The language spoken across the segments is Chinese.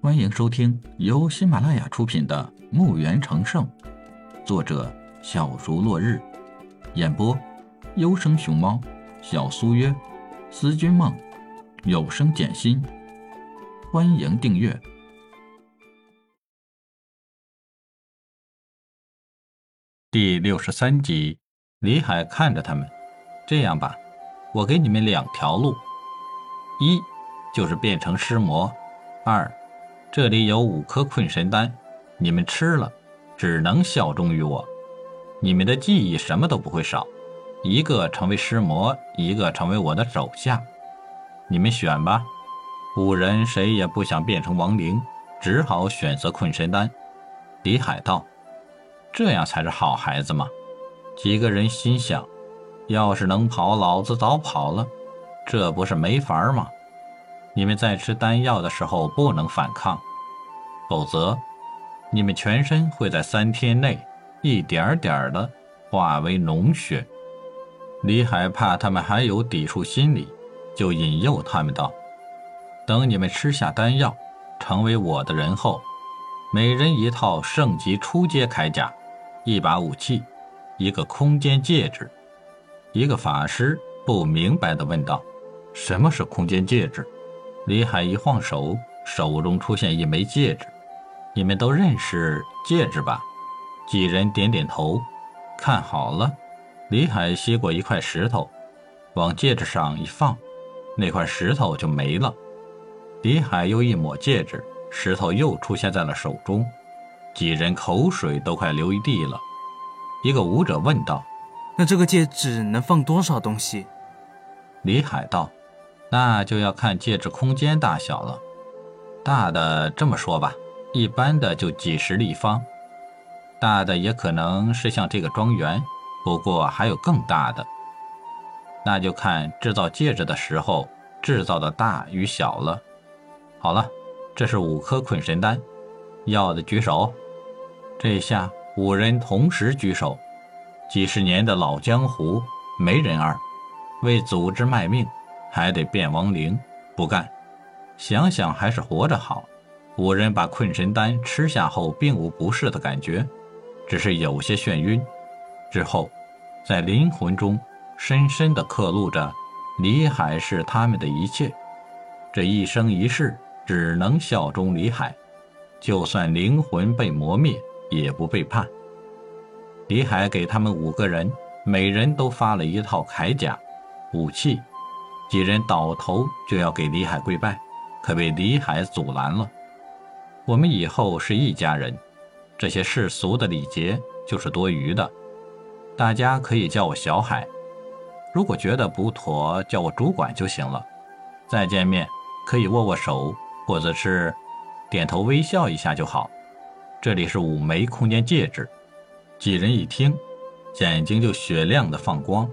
欢迎收听由喜马拉雅出品的《墓园成圣》，作者小竹落日，演播优生熊猫、小苏约、思君梦、有声简心。欢迎订阅第六十三集。李海看着他们，这样吧，我给你们两条路：一就是变成尸魔；二，这里有五颗困神丹，你们吃了，只能效忠于我，你们的记忆什么都不会少。一个成为尸魔，一个成为我的手下，你们选吧。五人谁也不想变成亡灵，只好选择困神丹。李海道：“这样才是好孩子嘛。”几个人心想：“要是能跑，老子早跑了。这不是没法吗？你们在吃丹药的时候不能反抗，否则你们全身会在三天内一点点的化为脓血。”李海怕他们还有抵触心理，就引诱他们道：“等你们吃下丹药，成为我的人后，每人一套圣级初阶铠甲，一把武器。”一个空间戒指，一个法师不明白地问道：“什么是空间戒指？”李海一晃手，手中出现一枚戒指。你们都认识戒指吧？几人点点头。看好了，李海吸过一块石头，往戒指上一放，那块石头就没了。李海又一抹戒指，石头又出现在了手中。几人口水都快流一地了。一个舞者问道：“那这个戒指能放多少东西？”李海道：“那就要看戒指空间大小了。大的这么说吧，一般的就几十立方；大的也可能是像这个庄园，不过还有更大的。那就看制造戒指的时候制造的大与小了。好了，这是五颗捆神丹，要的举手。这下。”五人同时举手，几十年的老江湖，没人二，为组织卖命，还得变亡灵，不干。想想还是活着好。五人把困神丹吃下后，并无不适的感觉，只是有些眩晕。之后，在灵魂中深深地刻录着李海是他们的一切，这一生一世只能效忠李海，就算灵魂被磨灭。也不背叛。李海给他们五个人，每人都发了一套铠甲、武器。几人倒头就要给李海跪拜，可被李海阻拦了。我们以后是一家人，这些世俗的礼节就是多余的。大家可以叫我小海，如果觉得不妥，叫我主管就行了。再见面可以握握手，或者是点头微笑一下就好。这里是五枚空间戒指，几人一听，眼睛就雪亮的放光，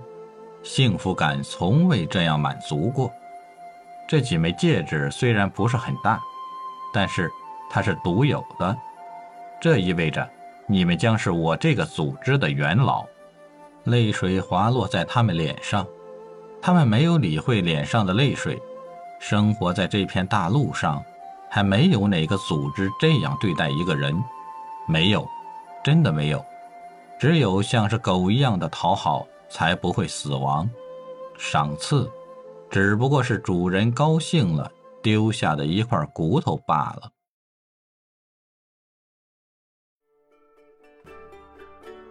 幸福感从未这样满足过。这几枚戒指虽然不是很大，但是它是独有的，这意味着你们将是我这个组织的元老。泪水滑落在他们脸上，他们没有理会脸上的泪水。生活在这片大陆上，还没有哪个组织这样对待一个人。没有，真的没有，只有像是狗一样的讨好，才不会死亡。赏赐，只不过是主人高兴了丢下的一块骨头罢了。